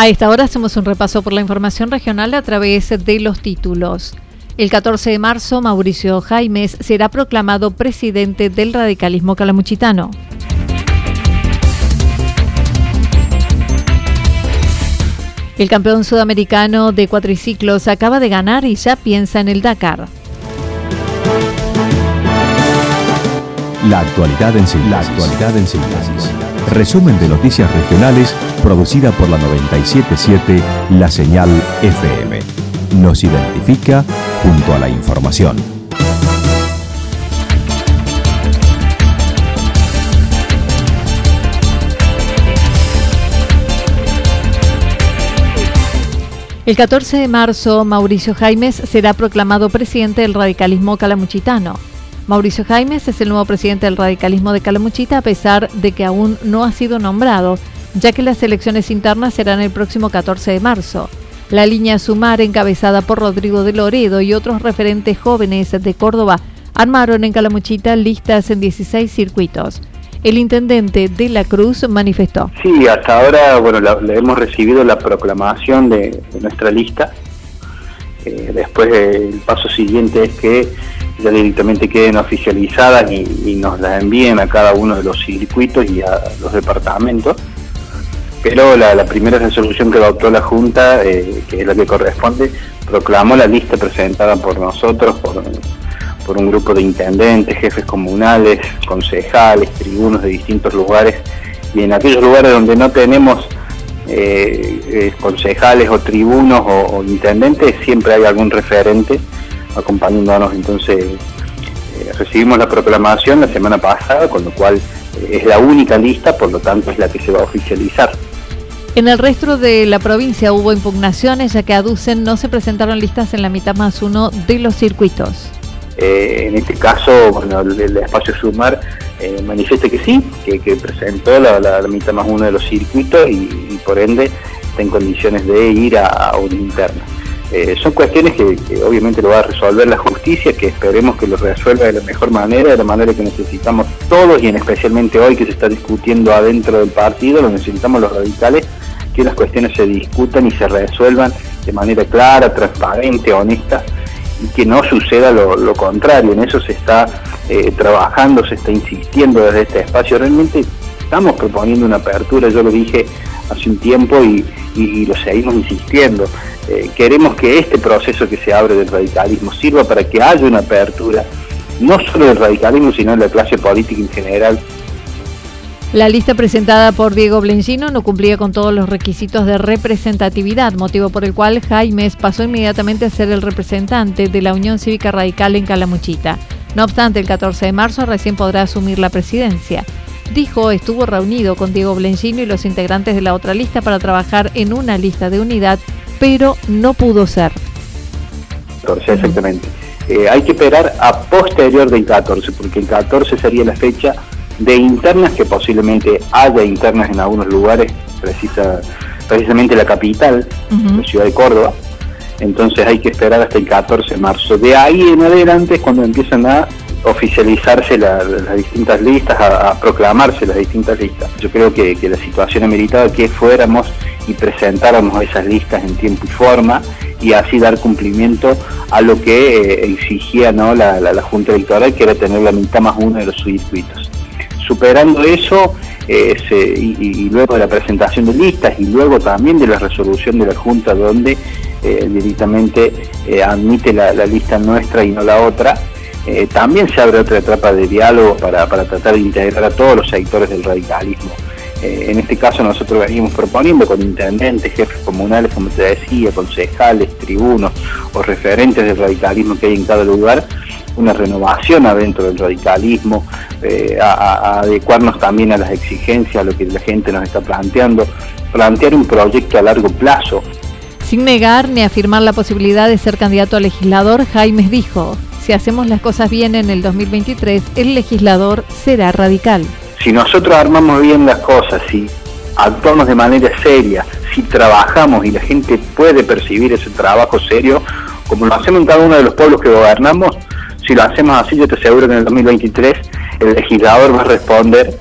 A esta hora hacemos un repaso por la información regional a través de los títulos. El 14 de marzo, Mauricio Jaimes será proclamado presidente del radicalismo calamuchitano. El campeón sudamericano de cuatriciclos acaba de ganar y ya piensa en el Dakar. La actualidad en síntesis. La actualidad en síntesis. Resumen de noticias regionales producida por la 977 La Señal FM. Nos identifica junto a la información. El 14 de marzo, Mauricio Jaimes será proclamado presidente del radicalismo calamuchitano. Mauricio Jaimes es el nuevo presidente del radicalismo de Calamuchita a pesar de que aún no ha sido nombrado, ya que las elecciones internas serán el próximo 14 de marzo. La línea Sumar, encabezada por Rodrigo de Loredo y otros referentes jóvenes de Córdoba, armaron en Calamuchita listas en 16 circuitos. El intendente de la Cruz manifestó. Sí, hasta ahora bueno, hemos recibido la proclamación de, nuestra lista. Eh, después el paso siguiente es que ya directamente queden oficializadas y, nos las envíen a cada uno de los circuitos y a los departamentos. Pero la, primera resolución que adoptó la Junta, eh, que es la que corresponde, proclamó la lista presentada por nosotros, por, un grupo de intendentes, jefes comunales, concejales, tribunos de distintos lugares, y en aquellos lugares donde no tenemos eh, eh, concejales o tribunos o intendentes, siempre hay algún referente acompañándonos. Entonces eh, recibimos la proclamación la semana pasada, con lo cual eh, es la única lista, por lo tanto es la que se va a oficializar. En el resto de la provincia hubo impugnaciones, ya que aducen no se presentaron listas en la mitad más uno de los circuitos. Eh, en este caso, bueno, el, espacio Sumar manifiesta que sí, que, presentó la, mitad más uno de los circuitos y, por ende está en condiciones de ir a, a una interna. Eh, son cuestiones que, obviamente lo va a resolver la justicia, que esperemos que lo resuelva de la mejor manera, de la manera que necesitamos todos y en especialmente hoy que se está discutiendo adentro del partido, lo necesitamos los radicales, que las cuestiones se discutan y se resuelvan de manera clara, transparente, honesta y que no suceda lo, contrario. En eso se está eh, trabajando, se está insistiendo desde este espacio. Realmente estamos proponiendo una apertura, yo lo dije hace un tiempo y, y lo seguimos insistiendo. Eh, queremos que este proceso que se abre del radicalismo sirva para que haya una apertura, no solo del radicalismo, sino de la clase política en general. La lista presentada por Diego Blencino no cumplía con todos los requisitos de representatividad, motivo por el cual Jaimes pasó inmediatamente a ser el representante de la Unión Cívica Radical en Calamuchita. No obstante, el 14 de marzo recién podrá asumir la presidencia. Dijo estuvo reunido con Diego Blencino y los integrantes de la otra lista para trabajar en una lista de unidad pero no pudo ser. 14, exactamente. Eh, hay que esperar a posterior del 14, porque el 14 sería la fecha de internas, que posiblemente haya internas en algunos lugares, precisa, precisamente la capital, la ciudad de Córdoba. Entonces hay que esperar hasta el 14 de marzo. De ahí en adelante es cuando empiezan a oficializarse las distintas listas, a, proclamarse las distintas listas. Yo creo que, la situación ameritaba que fuéramos y presentáramos esas listas en tiempo y forma y así dar cumplimiento a lo que eh, exigía ¿no? la, Junta Electoral, que era tener la mitad más uno de los circuitos. Superando eso, eh, y, luego de la presentación de listas y luego también de la resolución de la Junta donde eh, directamente admite la, lista nuestra y no la otra, también se abre otra etapa de diálogo para, para tratar de integrar a todos los sectores del radicalismo. Eh, en este caso nosotros venimos proponiendo con intendentes, jefes comunales, como te decía, concejales, tribunos o referentes del radicalismo que hay en cada lugar, una renovación adentro del radicalismo, eh, adecuarnos también a las exigencias, a lo que la gente nos está planteando, plantear un proyecto a largo plazo. Sin negar ni afirmar la posibilidad de ser candidato a legislador, Jaimes dijo, si hacemos las cosas bien en el 2023, el legislador será radical si nosotros armamos bien las cosas, si actuamos de manera seria, si trabajamos y la gente puede percibir ese trabajo serio, como lo hacemos en cada uno de los pueblos que gobernamos, si lo hacemos así, yo te aseguro que en el 2023 el legislador va a responder,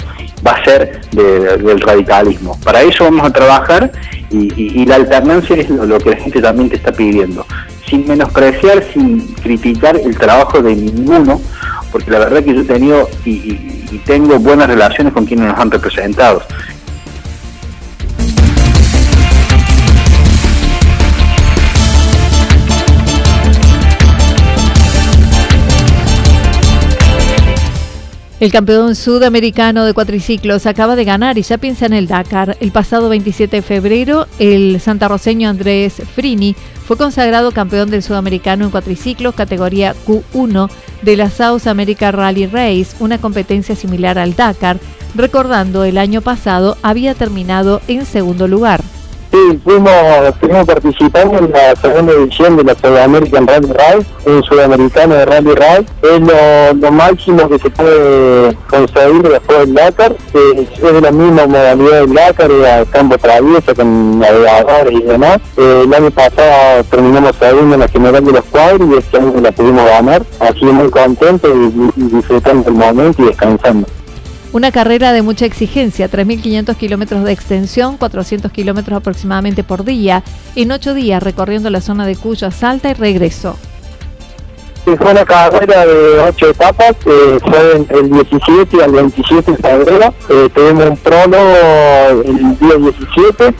va a ser del radicalismo. Para eso vamos a trabajar y, la alternancia es lo, que la gente también te está pidiendo, sin menospreciar, sin criticar el trabajo de ninguno, porque la verdad que yo he tenido y y tengo buenas relaciones con quienes nos han representado. El campeón sudamericano de cuatriciclos acaba de ganar y ya piensa en el Dakar. El pasado 27 de febrero, el santarroceño Andrés Frini fue consagrado campeón del sudamericano en cuatriciclos categoría Q1 de la South America Rally Race, una competencia similar al Dakar, recordando el año pasado había terminado en segundo lugar. Sí, fuimos, estuvimos participando en la segunda edición de la South American Rally Ride, un sudamericano de Rally Ride. Es lo, máximo que se puede conseguir después del Dakar, que es la misma modalidad del Dakar, era campo travieso con navegadores y demás. Eh, el año pasado terminamos segundo en la general de los cuadros y este año la pudimos ganar. Así muy contentos y disfrutando el momento y descansando. Una carrera de mucha exigencia, 3.500 kilómetros de extensión, 400 kilómetros aproximadamente por día, en ocho días recorriendo la zona de Cuyo a Salta y regreso. fue una carrera de ocho etapas, eh, fue el 17 al 27 de febrero. Eh, tuvimos un prólogo el día 17,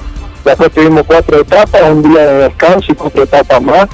después tuvimos cuatro etapas, un día de descanso y cuatro etapas más.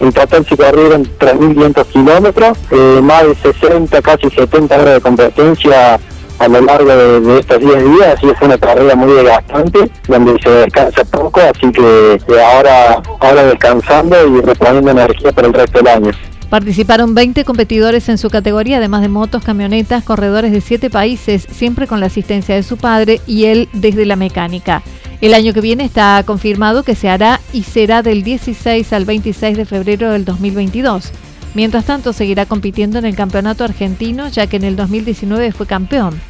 En total se corrieron 3.500 kilómetros, eh, más de 60, casi 70 horas de competencia a lo largo de, estos 10 días, así es una carrera muy desgastante, donde se descansa poco, así que ahora, ahora descansando y reponiendo energía para el resto del año. Participaron 20 competidores en su categoría, además de motos, camionetas, corredores de 7 países, siempre con la asistencia de su padre y él desde la mecánica. El año que viene está confirmado que se hará y será del 16 al 26 de febrero del 2022. Mientras tanto, seguirá compitiendo en el campeonato argentino, ya que en el 2019 fue campeón.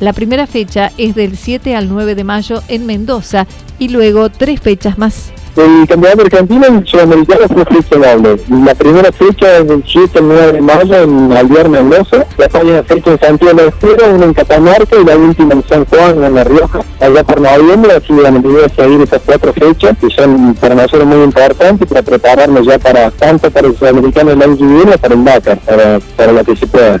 La primera fecha es del 7 al 9 de mayo en Mendoza y luego tres fechas más. El campeonato argentino en Sudamericano fue doble. La primera fecha es del 7 al 9 de mayo en Alvear, Mendoza. La segunda fecha en Santiago de Estero, una en Catamarca y la última en San Juan, en La Rioja, allá por noviembre. Así la idea es seguir esas cuatro fechas que son para nosotros muy importantes para prepararnos ya para tanto para el Sudamericano del año que viene para el Dakar, para, para lo que se pueda.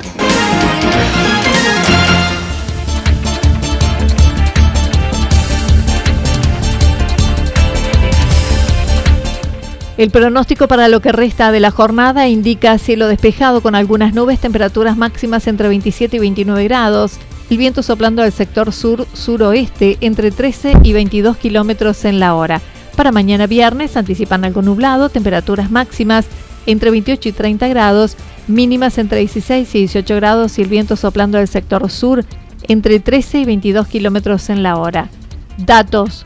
El pronóstico para lo que resta de la jornada indica cielo despejado con algunas nubes, temperaturas máximas entre 27 y 29 grados, el viento soplando al sector sur-suroeste entre 13 y 22 kilómetros en la hora. Para mañana viernes anticipan algo nublado, temperaturas máximas entre 28 y 30 grados, mínimas entre 16 y 18 grados y el viento soplando al sector sur entre 13 y 22 kilómetros en la hora. Datos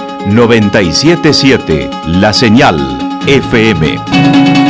977 La Señal FM.